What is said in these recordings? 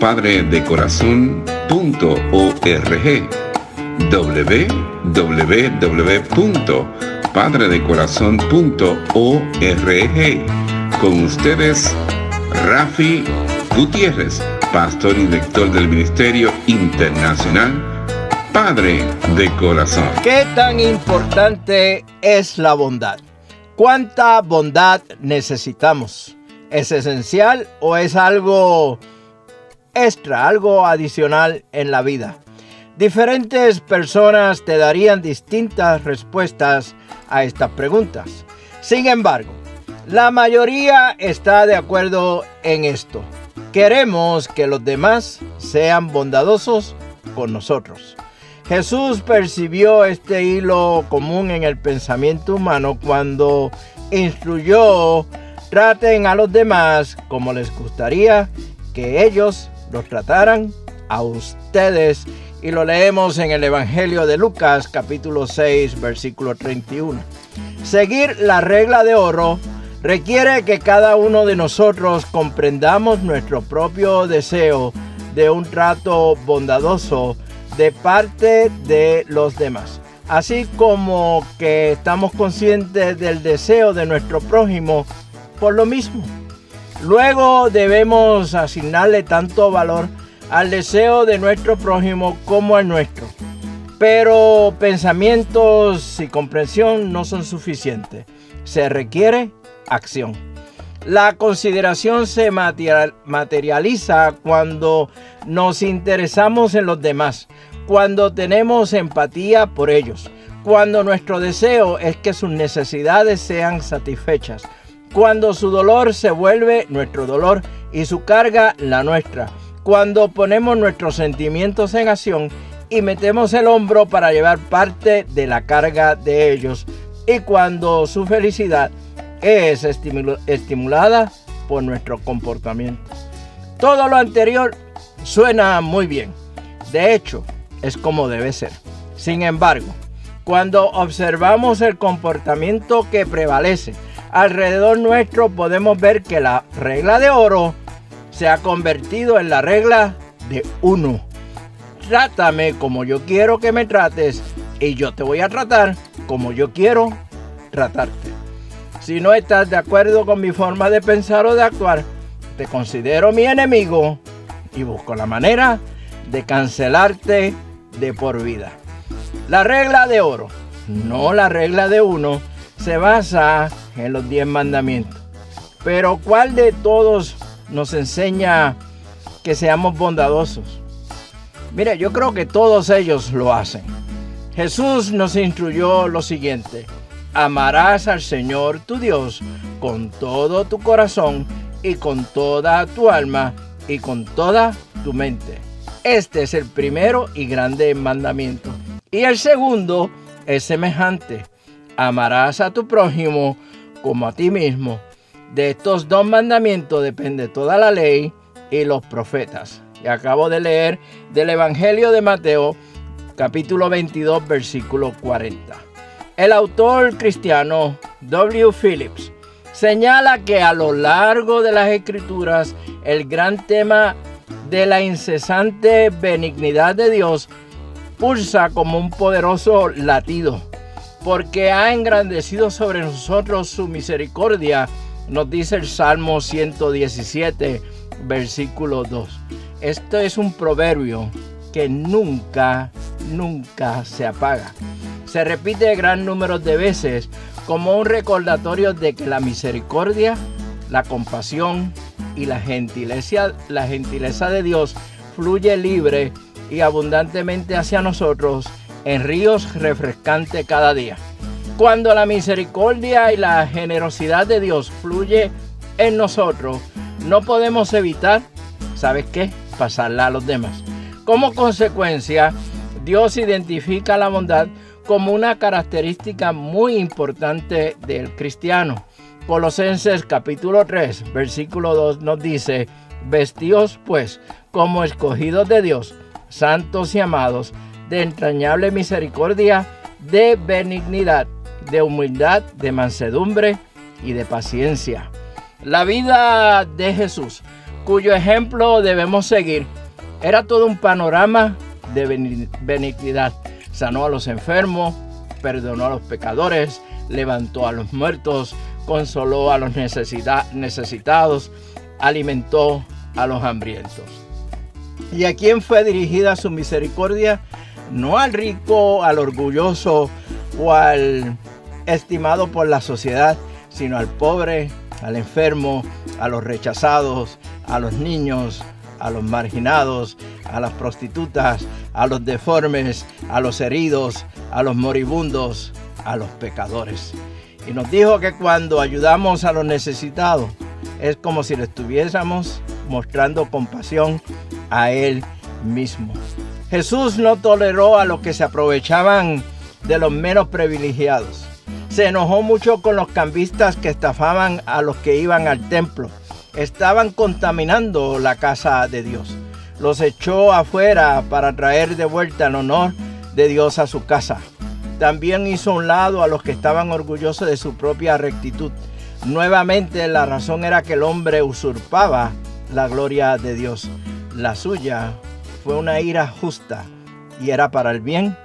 www.padredecorazon.org www.padredecorazon.org Con ustedes, Rafi Gutiérrez, pastor y director del Ministerio Internacional Padre de Corazón. ¿Qué tan importante es la bondad? ¿Cuánta bondad necesitamos? ¿Es esencial o es algo extra, algo adicional en la vida? Diferentes personas te darían distintas respuestas a estas preguntas. Sin embargo, la mayoría está de acuerdo en esto. Queremos que los demás sean bondadosos con nosotros. Jesús percibió este hilo común en el pensamiento humano cuando instruyó Traten a los demás como les gustaría que ellos los trataran a ustedes. Y lo leemos en el Evangelio de Lucas capítulo 6 versículo 31. Seguir la regla de oro requiere que cada uno de nosotros comprendamos nuestro propio deseo de un trato bondadoso de parte de los demás. Así como que estamos conscientes del deseo de nuestro prójimo por lo mismo. Luego debemos asignarle tanto valor al deseo de nuestro prójimo como al nuestro. Pero pensamientos y comprensión no son suficientes. Se requiere acción. La consideración se materializa cuando nos interesamos en los demás, cuando tenemos empatía por ellos, cuando nuestro deseo es que sus necesidades sean satisfechas, cuando su dolor se vuelve nuestro dolor y su carga la nuestra. Cuando ponemos nuestros sentimientos en acción y metemos el hombro para llevar parte de la carga de ellos. Y cuando su felicidad es estimulada por nuestro comportamiento. Todo lo anterior suena muy bien. De hecho, es como debe ser. Sin embargo, cuando observamos el comportamiento que prevalece, alrededor nuestro podemos ver que la regla de oro se ha convertido en la regla de uno. Trátame como yo quiero que me trates y yo te voy a tratar como yo quiero tratarte. Si no estás de acuerdo con mi forma de pensar o de actuar, te considero mi enemigo y busco la manera de cancelarte de por vida. La regla de oro, no la regla de uno, se basa en los diez mandamientos. Pero ¿cuál de todos nos enseña que seamos bondadosos? Mire, yo creo que todos ellos lo hacen. Jesús nos instruyó lo siguiente. Amarás al Señor tu Dios con todo tu corazón y con toda tu alma y con toda tu mente. Este es el primero y grande mandamiento. Y el segundo es semejante. Amarás a tu prójimo como a ti mismo. De estos dos mandamientos depende toda la ley y los profetas. Y acabo de leer del Evangelio de Mateo, capítulo 22, versículo 40. El autor cristiano W. Phillips señala que a lo largo de las escrituras el gran tema de la incesante benignidad de Dios pulsa como un poderoso latido porque ha engrandecido sobre nosotros su misericordia, nos dice el Salmo 117, versículo 2. Esto es un proverbio que nunca, nunca se apaga. Se repite gran número de veces como un recordatorio de que la misericordia, la compasión y la gentileza, la gentileza de Dios fluye libre y abundantemente hacia nosotros en ríos refrescantes cada día. Cuando la misericordia y la generosidad de Dios fluye en nosotros, no podemos evitar, ¿sabes qué? Pasarla a los demás. Como consecuencia, Dios identifica la bondad como una característica muy importante del cristiano. Colosenses capítulo 3, versículo 2 nos dice, Vestíos pues como escogidos de Dios, santos y amados, de entrañable misericordia, de benignidad, de humildad, de mansedumbre y de paciencia. La vida de Jesús, cuyo ejemplo debemos seguir, era todo un panorama de benignidad. Sanó a los enfermos, perdonó a los pecadores, levantó a los muertos, consoló a los necesitados, alimentó a los hambrientos. ¿Y a quién fue dirigida su misericordia? No al rico, al orgulloso o al estimado por la sociedad, sino al pobre, al enfermo, a los rechazados, a los niños, a los marginados, a las prostitutas, a los deformes, a los heridos, a los moribundos, a los pecadores. Y nos dijo que cuando ayudamos a los necesitados es como si le estuviésemos mostrando compasión a Él mismo. Jesús no toleró a los que se aprovechaban de los menos privilegiados. Se enojó mucho con los cambistas que estafaban a los que iban al templo. Estaban contaminando la casa de Dios. Los echó afuera para traer de vuelta el honor de Dios a su casa. También hizo un lado a los que estaban orgullosos de su propia rectitud. Nuevamente la razón era que el hombre usurpaba la gloria de Dios. La suya fue una ira justa y era para el bien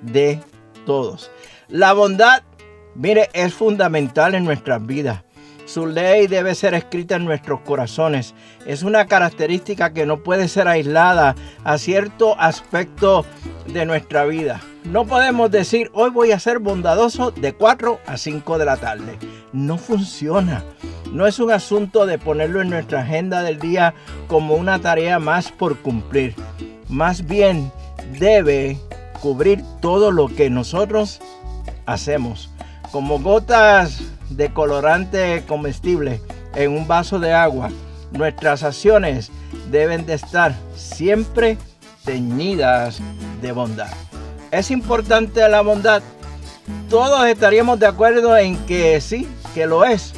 de todos. La bondad, mire, es fundamental en nuestras vidas. Su ley debe ser escrita en nuestros corazones. Es una característica que no puede ser aislada a cierto aspecto de nuestra vida. No podemos decir, hoy voy a ser bondadoso de 4 a 5 de la tarde. No funciona. No es un asunto de ponerlo en nuestra agenda del día como una tarea más por cumplir. Más bien debe cubrir todo lo que nosotros hacemos. Como gotas de colorante comestible en un vaso de agua, nuestras acciones deben de estar siempre teñidas de bondad. ¿Es importante la bondad? Todos estaríamos de acuerdo en que sí, que lo es.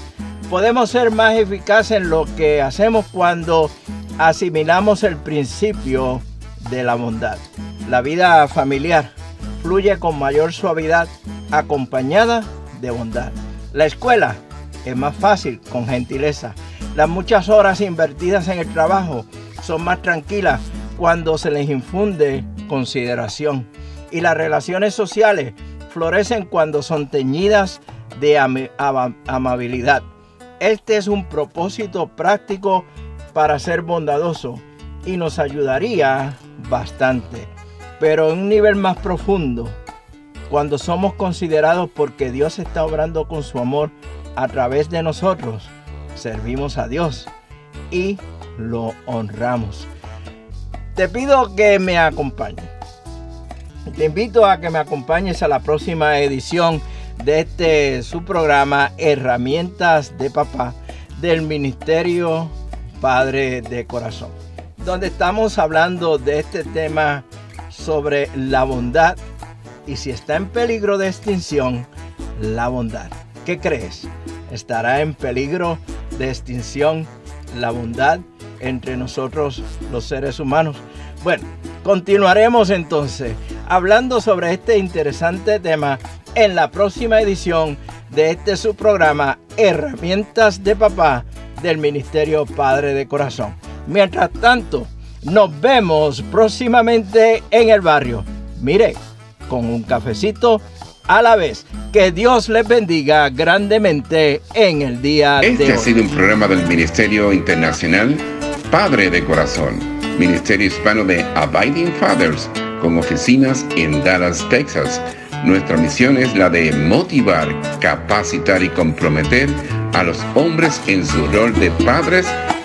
Podemos ser más eficaces en lo que hacemos cuando asimilamos el principio de la bondad. La vida familiar fluye con mayor suavidad acompañada de bondad. La escuela es más fácil con gentileza. Las muchas horas invertidas en el trabajo son más tranquilas cuando se les infunde consideración. Y las relaciones sociales florecen cuando son teñidas de amabilidad. Este es un propósito práctico para ser bondadoso y nos ayudaría bastante. Pero en un nivel más profundo, cuando somos considerados porque Dios está obrando con su amor a través de nosotros, servimos a Dios y lo honramos. Te pido que me acompañes. Te invito a que me acompañes a la próxima edición de este su programa Herramientas de Papá del Ministerio Padre de Corazón, donde estamos hablando de este tema sobre la bondad y si está en peligro de extinción, la bondad. ¿Qué crees? ¿Estará en peligro de extinción la bondad entre nosotros los seres humanos? Bueno, continuaremos entonces hablando sobre este interesante tema en la próxima edición de este su programa Herramientas de Papá del Ministerio Padre de Corazón. Mientras tanto, nos vemos próximamente en el barrio. Mire, con un cafecito a la vez. Que Dios les bendiga grandemente en el día este de hoy. Este ha sido un programa del Ministerio Internacional Padre de Corazón Ministerio Hispano de Abiding Fathers, con oficinas en Dallas, Texas. Nuestra misión es la de motivar, capacitar y comprometer a los hombres en su rol de padres